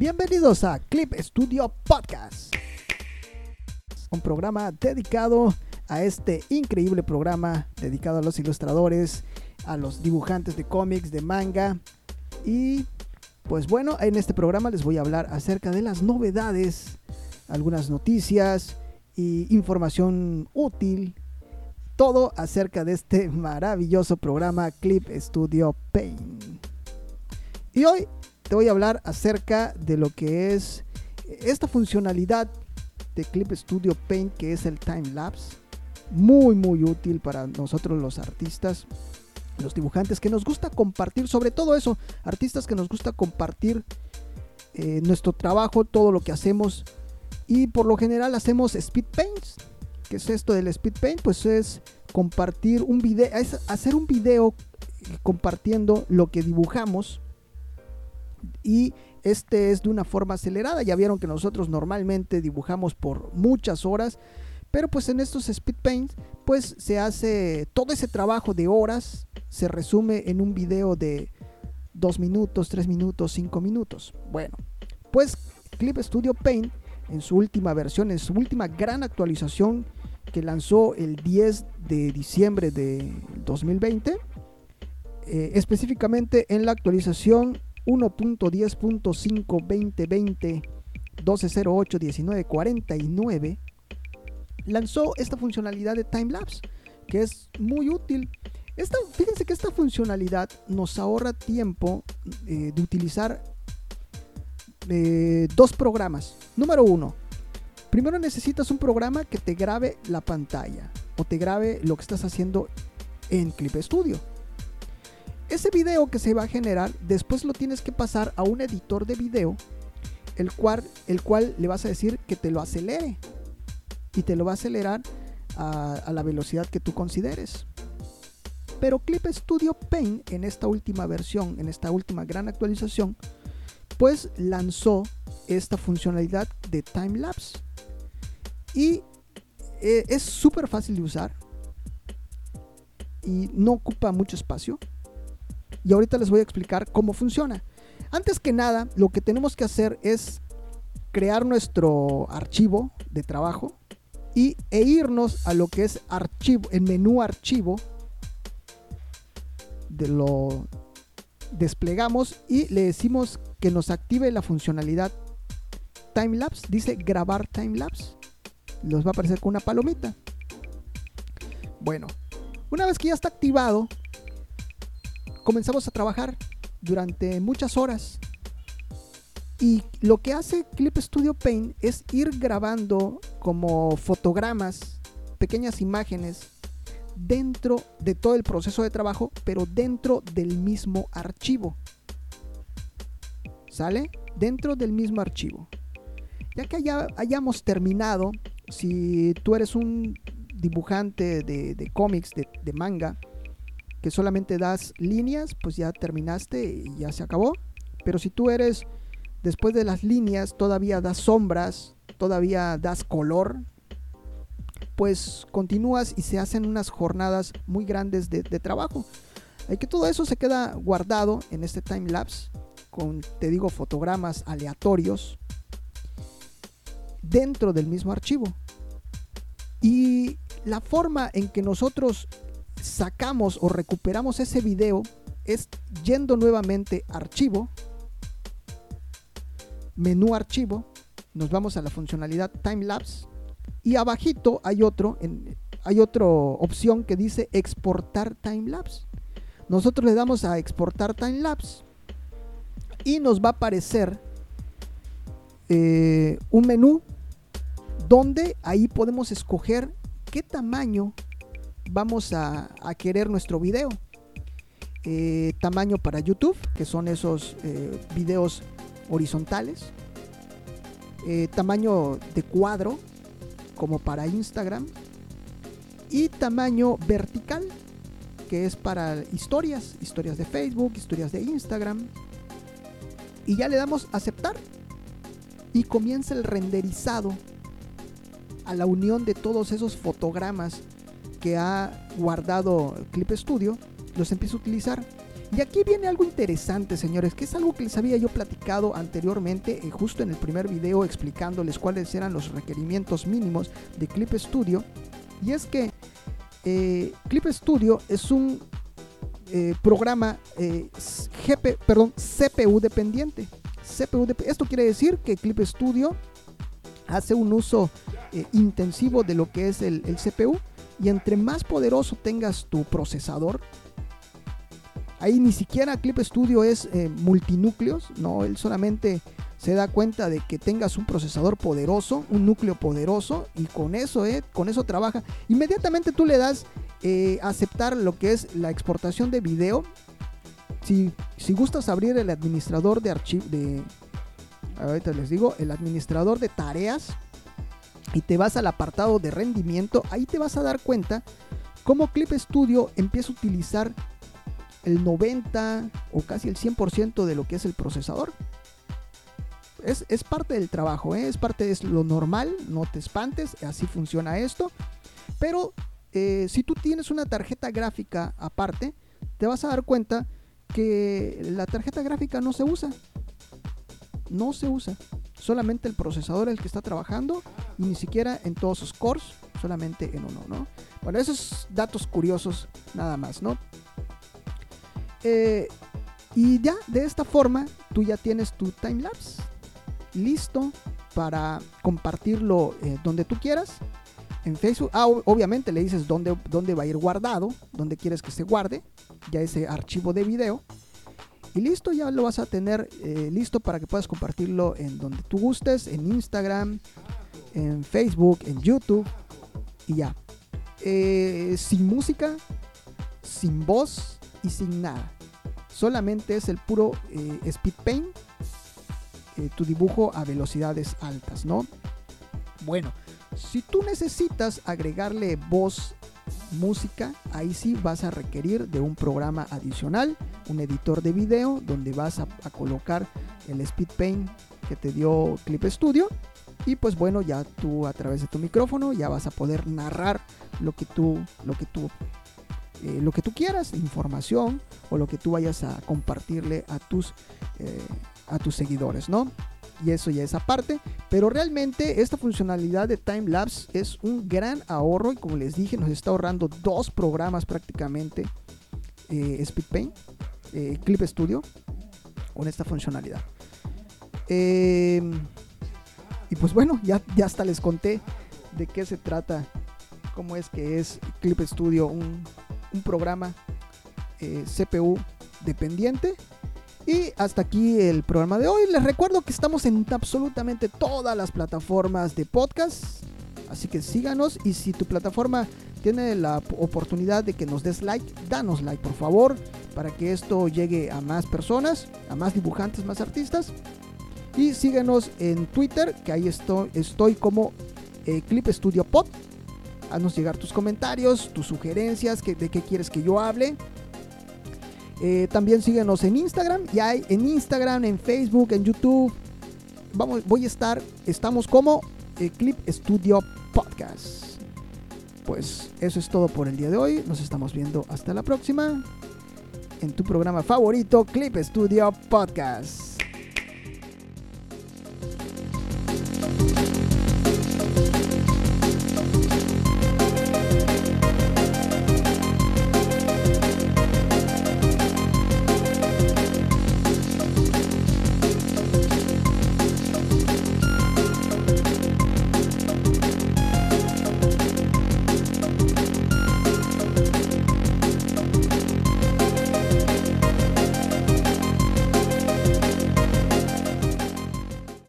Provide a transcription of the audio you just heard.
Bienvenidos a Clip Studio Podcast, un programa dedicado a este increíble programa dedicado a los ilustradores, a los dibujantes de cómics, de manga y pues bueno, en este programa les voy a hablar acerca de las novedades, algunas noticias y información útil, todo acerca de este maravilloso programa Clip Studio Paint. Y hoy te voy a hablar acerca de lo que es esta funcionalidad de Clip Studio Paint que es el time lapse. Muy muy útil para nosotros los artistas, los dibujantes que nos gusta compartir, sobre todo eso, artistas que nos gusta compartir eh, nuestro trabajo, todo lo que hacemos. Y por lo general hacemos speed paints. ¿Qué es esto del speed paint? Pues es compartir un video, es hacer un video eh, compartiendo lo que dibujamos y este es de una forma acelerada. Ya vieron que nosotros normalmente dibujamos por muchas horas, pero pues en estos speed paints pues se hace todo ese trabajo de horas se resume en un video de 2 minutos, 3 minutos, 5 minutos. Bueno, pues Clip Studio Paint en su última versión, en su última gran actualización que lanzó el 10 de diciembre de 2020, eh, específicamente en la actualización 1.10.5 2020 1949 lanzó esta funcionalidad de timelapse que es muy útil. Esta, fíjense que esta funcionalidad nos ahorra tiempo eh, de utilizar eh, dos programas. Número uno, primero necesitas un programa que te grabe la pantalla o te grabe lo que estás haciendo en Clip Studio. Ese video que se va a generar, después lo tienes que pasar a un editor de video, el cual, el cual le vas a decir que te lo acelere. Y te lo va a acelerar a, la velocidad que tú consideres. Pero Clip Studio Paint en esta última versión, en esta última gran actualización, pues lanzó esta funcionalidad de time lapse. Y eh, es súper fácil de usar. Y no ocupa mucho espacio y ahorita les voy a explicar cómo funciona. Antes que nada, lo que tenemos que hacer es crear nuestro archivo de trabajo y, e irnos a lo que es archivo, el menú archivo. De lo desplegamos y le decimos que nos active la funcionalidad timelapse. Dice grabar timelapse. Nos va a aparecer con una palomita. Bueno, una vez que ya está activado, comenzamos a trabajar durante muchas horas. Y lo que hace Clip Studio Paint es ir grabando como fotogramas, pequeñas imágenes dentro de todo el proceso de trabajo, pero dentro del mismo archivo. ¿Sale? Dentro del mismo archivo. Ya que hayamos terminado, si tú eres un dibujante de, cómics, de manga, que solamente das líneas, pues ya terminaste y ya se acabó. Pero si tú eres, después de las líneas, todavía das sombras, todavía das color, pues continúas y se hacen unas jornadas muy grandes de, trabajo. Hay que todo eso se queda guardado en este time lapse con, te digo, fotogramas aleatorios dentro del mismo archivo. Y la forma en que nosotros sacamos o recuperamos ese video es yendo nuevamente archivo, menú archivo, nos vamos a la funcionalidad time lapse y abajito hay otro hay otra opción que dice exportar time lapse. Nosotros le damos a exportar time lapse y nos va a aparecer eh, un menú donde ahí podemos escoger qué tamaño vamos a, querer nuestro video. Eh, tamaño para YouTube, que son esos eh, videos horizontales. Eh, tamaño de cuadro, como para Instagram. Y tamaño vertical, que es para historias, historias de Facebook, historias de Instagram. Y ya le damos aceptar. Y comienza el renderizado a la unión de todos esos fotogramas que ha guardado Clip Studio, los empiezo a utilizar. Y aquí viene algo interesante, señores, que es algo que les había yo platicado anteriormente, eh, justo en el primer video explicándoles cuáles eran los requerimientos mínimos de Clip Studio. Y es que eh, Clip Studio es un eh, programa GP, perdón, CPU dependiente. CPU Esto quiere decir que Clip Studio hace un uso intensivo de lo que es el CPU y entre más poderoso tengas tu procesador, Ahí ni siquiera Clip Studio es eh, multinúcleos, no, él solamente se da cuenta de que tengas un procesador poderoso, un núcleo poderoso y con eso, eh, con eso trabaja. Inmediatamente tú le das eh, aceptar lo que es la exportación de video. Si, si gustas abrir el administrador de archivo de ahorita les digo, el administrador de tareas y te vas al apartado de rendimiento, ahí te vas a dar cuenta cómo Clip Studio empieza a utilizar el 90 o casi el 100% de lo que es el procesador. Es, parte del trabajo, ¿eh? es parte de lo normal, no te espantes, así funciona esto. Pero eh, si tú tienes una tarjeta gráfica aparte, te vas a dar cuenta que la tarjeta gráfica no se usa. No se usa. Solamente el procesador es el que está trabajando y ni siquiera en todos sus cores, solamente en uno, ¿no? Bueno, esos datos curiosos nada más, ¿no? Eh, y ya, de esta forma, tú ya tienes tu timelapse listo para compartirlo eh, donde tú quieras. En Facebook, ah, obviamente le dices dónde, dónde va a ir guardado, dónde quieres que se guarde, ya ese archivo de video. Y listo, ya lo vas a tener eh, listo para que puedas compartirlo en donde tú gustes, en Instagram, en Facebook, en YouTube y ya. sin música, sin voz, y sin nada. Solamente es el puro eh, speed paint, eh, tu dibujo a velocidades altas, ¿no? Bueno, si tú necesitas agregarle voz, música, ahí sí vas a requerir de un programa adicional, un editor de video, donde vas a, colocar el speed paint que te dio Clip Studio. Y pues bueno, ya tú a través de tu micrófono ya vas a poder narrar lo que tú, lo que tú eh, lo que tú quieras, información o lo que tú vayas a compartirle a tus, eh, a tus seguidores, ¿no? Y eso ya es aparte, pero realmente esta funcionalidad de time lapse es un gran ahorro y como les dije nos está ahorrando dos programas prácticamente eh, SpeedPaint, eh, Clip Studio con esta funcionalidad. Em, y pues bueno, ya, ya hasta les conté de qué se trata, cómo es que es Clip Studio un un programa eh, CPU dependiente. Y hasta aquí el programa de hoy. Les recuerdo que estamos en absolutamente todas las plataformas de podcast. Así que síganos y si tu plataforma tiene la oportunidad de que nos des like, danos like por favor para que esto llegue a más personas, a más dibujantes, más artistas. Y síganos en Twitter, que ahí estoy, estoy como eh, Clip Studio Pod haznos llegar tus comentarios, tus sugerencias, de qué quieres que yo hable. Eh, también síguenos en Instagram, ya hay en Instagram, en Facebook, en YouTube. Vamos, voy a estar, estamos como eh, Clip Studio Podcast. Pues eso es todo por el día de hoy. Nos estamos viendo hasta la próxima en tu programa favorito, Clip Studio Podcast.